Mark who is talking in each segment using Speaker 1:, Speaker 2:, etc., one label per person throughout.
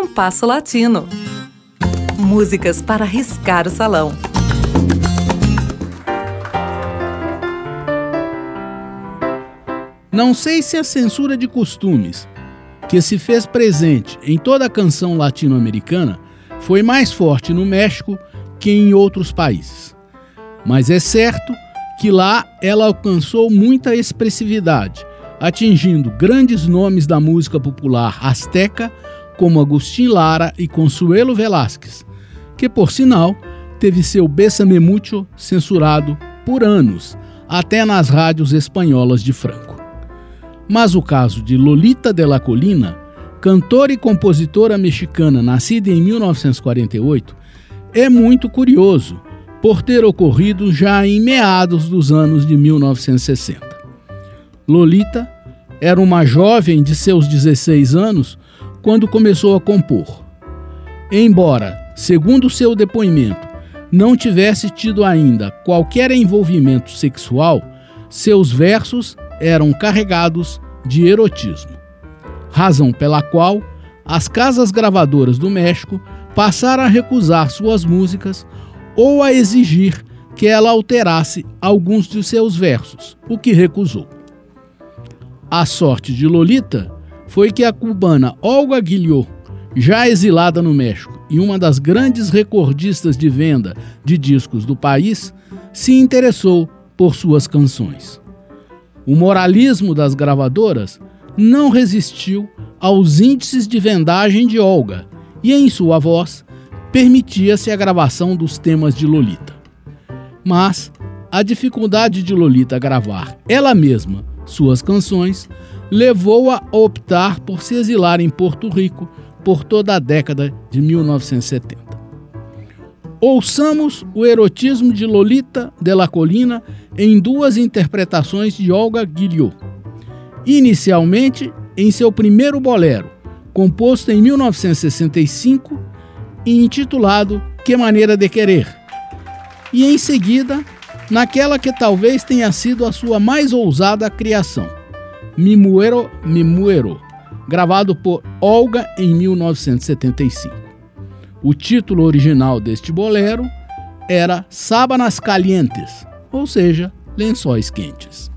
Speaker 1: Compasso Latino. Músicas para riscar o salão.
Speaker 2: Não sei se a censura de costumes, que se fez presente em toda a canção latino-americana, foi mais forte no México que em outros países. Mas é certo que lá ela alcançou muita expressividade, atingindo grandes nomes da música popular asteca como Agustín Lara e Consuelo Velázquez, que por sinal teve seu Bésame Mucho censurado por anos, até nas rádios espanholas de Franco. Mas o caso de Lolita de la Colina, cantora e compositora mexicana nascida em 1948, é muito curioso por ter ocorrido já em meados dos anos de 1960. Lolita era uma jovem de seus 16 anos quando começou a compor. Embora, segundo seu depoimento, não tivesse tido ainda qualquer envolvimento sexual, seus versos eram carregados de erotismo. Razão pela qual as casas gravadoras do México passaram a recusar suas músicas ou a exigir que ela alterasse alguns de seus versos, o que recusou. A sorte de Lolita foi que a cubana Olga Guilhot, já exilada no México e uma das grandes recordistas de venda de discos do país, se interessou por suas canções. O moralismo das gravadoras não resistiu aos índices de vendagem de Olga e, em sua voz, permitia-se a gravação dos temas de Lolita. Mas a dificuldade de Lolita gravar ela mesma suas canções, levou-a a optar por se exilar em Porto Rico por toda a década de 1970. Ouçamos o erotismo de Lolita de la Colina em duas interpretações de Olga Guilhot. Inicialmente, em seu primeiro bolero, composto em 1965 e intitulado Que Maneira de Querer, e em seguida naquela que talvez tenha sido a sua mais ousada criação, Mimuero Mimuero, gravado por Olga em 1975. O título original deste bolero era Sábanas Calientes, ou seja, lençóis quentes.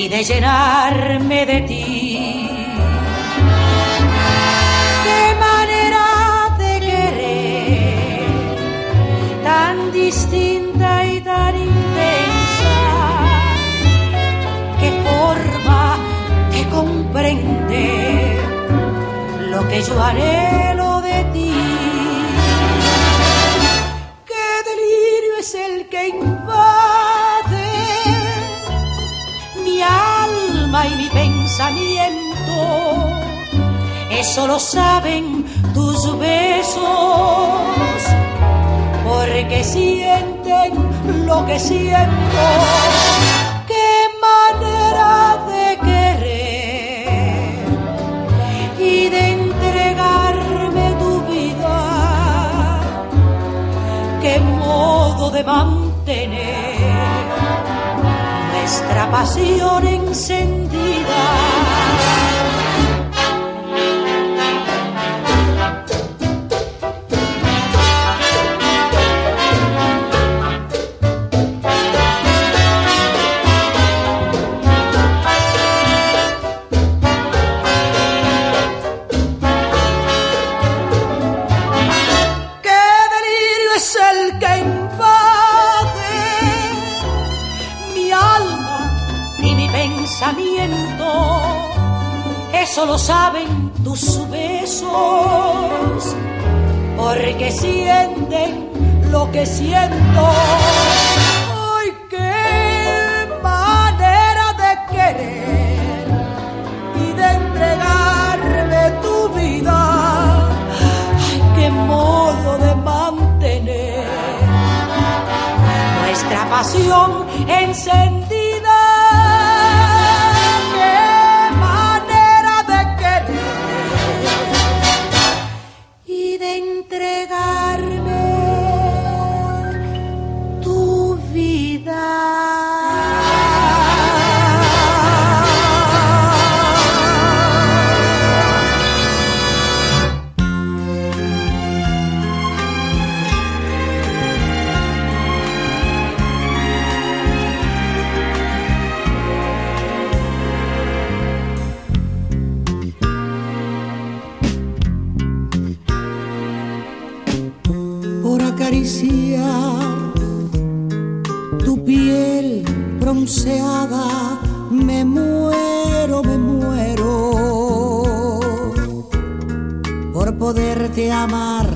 Speaker 3: Y de llenarme de ti? ¿Qué manera de querer tan distinta y tan intensa? ¿Qué forma que comprende? lo que yo anhelo y mi pensamiento. Eso lo saben tus besos, porque sienten lo que siento. Qué manera de querer y de de mantener nuestra pasión encendida. eso lo saben tus besos, porque sienten lo que siento. ¡Ay, qué manera
Speaker 4: de querer y de entregarme tu vida! ¡Ay, qué modo de mantener nuestra pasión encendida! Tu piel bronceada. Me muero, me muero por poderte amar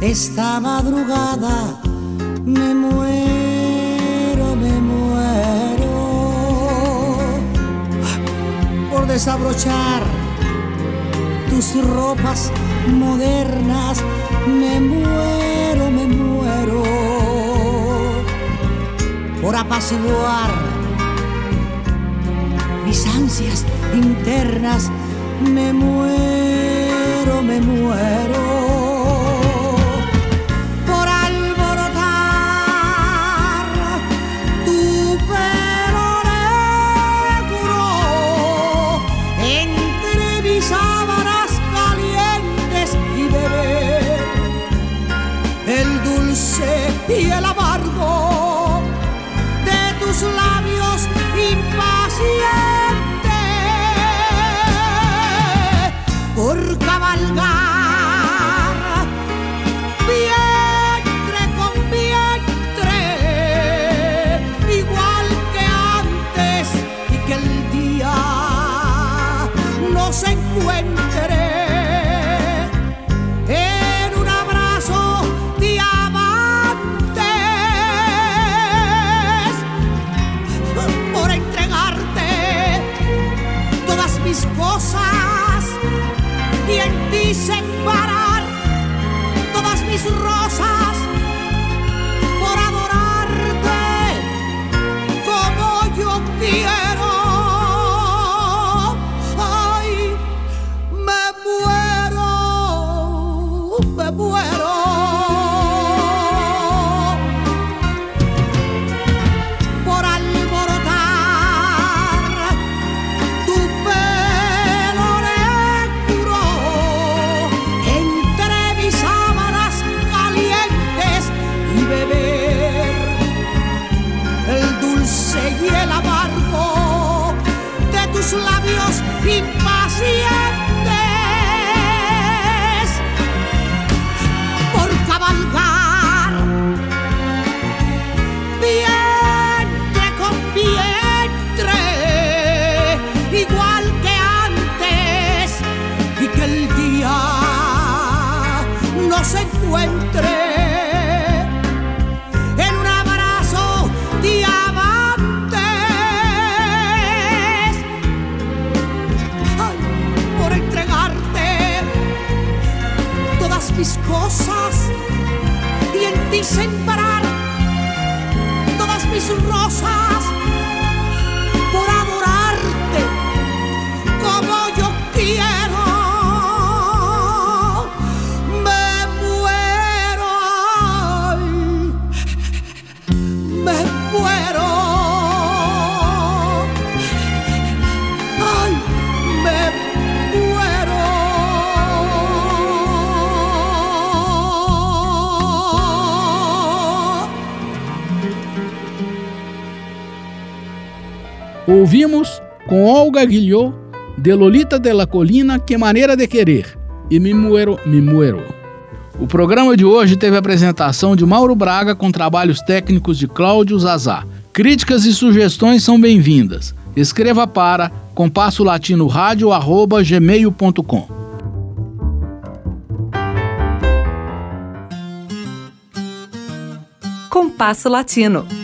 Speaker 4: esta madrugada. Me muero, me muero por desabrochar tus ropas modernas. Me muero, apaciguar mis ansias internas. Me muero, me muero por alborotar tu pelo negro entre mis sábanas calientes y beber el dulce y el amargo just like mis cosas y en ti separar todas mis rosas por adorarte como yo quiero. Ay, me muero, me muero. Mis cosas y en ti sembrar todas mis rosas
Speaker 2: Ouvimos com Olga Guilhot, de Lolita de la Colina, Que Maneira de Querer, e Me Muero, Me Muero. O programa de hoje teve a apresentação de Mauro Braga com trabalhos técnicos de Cláudio Zazá. Críticas e sugestões são bem-vindas. Escreva para compasso latino gmail.com.
Speaker 1: Compasso Latino.